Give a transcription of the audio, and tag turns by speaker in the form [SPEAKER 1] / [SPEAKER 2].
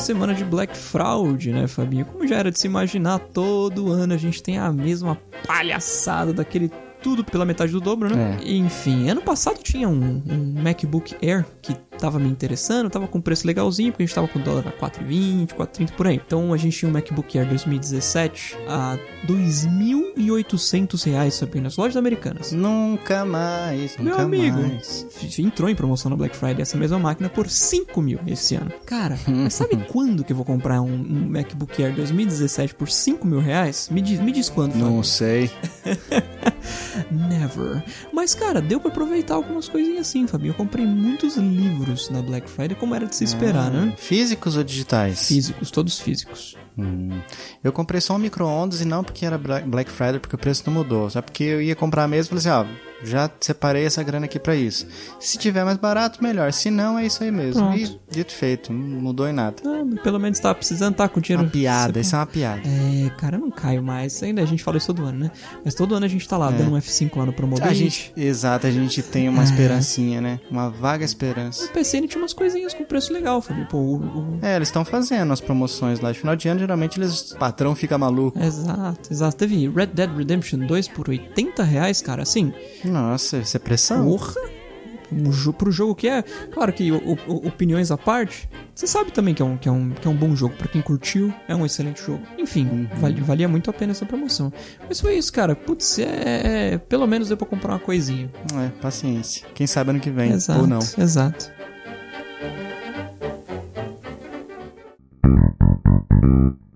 [SPEAKER 1] semana de Black Fraud, né, Fabinho? Como já era de se imaginar, todo ano a gente tem a mesma palhaçada daquele tudo pela metade do dobro, né?
[SPEAKER 2] É.
[SPEAKER 1] Enfim, ano passado tinha um, um MacBook Air que tava me interessando, tava com preço legalzinho, porque a gente tava com o dólar a 4,20, 4,30 por aí. Então a gente tinha um MacBook Air 2017 a 2.800 reais, nas lojas americanas.
[SPEAKER 2] Nunca mais,
[SPEAKER 1] Meu
[SPEAKER 2] nunca
[SPEAKER 1] amigo,
[SPEAKER 2] mais.
[SPEAKER 1] entrou em promoção na Black Friday essa mesma máquina por 5 mil esse ano. Cara, mas sabe quando que eu vou comprar um, um MacBook Air 2017 por 5 mil reais? Me diz, me diz quando, Fábio.
[SPEAKER 2] Não sei.
[SPEAKER 1] Never. Mas, cara, deu pra aproveitar algumas coisinhas assim, Fabinho. Eu comprei muitos livros na Black Friday, como era de se esperar, né?
[SPEAKER 2] Físicos ou digitais?
[SPEAKER 1] Físicos, todos físicos.
[SPEAKER 2] Hum. Eu comprei só um micro-ondas e não porque era Bla- Black Friday, porque o preço não mudou. Só porque eu ia comprar mesmo e falei assim, ó, já separei essa grana aqui pra isso. Se tiver mais barato, melhor. Se não, é isso aí mesmo.
[SPEAKER 1] Pronto.
[SPEAKER 2] E dito feito, não mudou em nada.
[SPEAKER 1] Ah, pelo menos tava precisando, tá com dinheiro.
[SPEAKER 2] Uma piada, isso é uma piada.
[SPEAKER 1] É, cara, eu não caio mais. Ainda a gente fala isso todo ano, né? Mas todo ano a gente tá lá dando um F5 lá no
[SPEAKER 2] A
[SPEAKER 1] Promobility.
[SPEAKER 2] gente, exato, a gente tem uma esperancinha, né? Uma vaga esperança.
[SPEAKER 1] O PCN tinha umas coisinhas com preço legal, Fabinho. Pô, o, o-
[SPEAKER 2] É, eles estão fazendo as promoções lá de final de ano, geralmente eles, o patrão fica maluco.
[SPEAKER 1] Exato, exato. Teve Red Dead Redemption 2 por 80 reais, cara. Assim,
[SPEAKER 2] nossa, isso é pressão.
[SPEAKER 1] Porra! Pro jogo que é, claro que o, o, opiniões à parte, você sabe também que é um, que é um, que é um bom jogo. para quem curtiu, é um excelente jogo. Enfim, uhum. valia, valia muito a pena essa promoção. Mas foi isso, cara. Putz, é, é, é pelo menos deu pra comprar uma coisinha.
[SPEAKER 2] É, paciência. Quem sabe ano que vem,
[SPEAKER 1] exato,
[SPEAKER 2] ou não.
[SPEAKER 1] Exato. Thank you.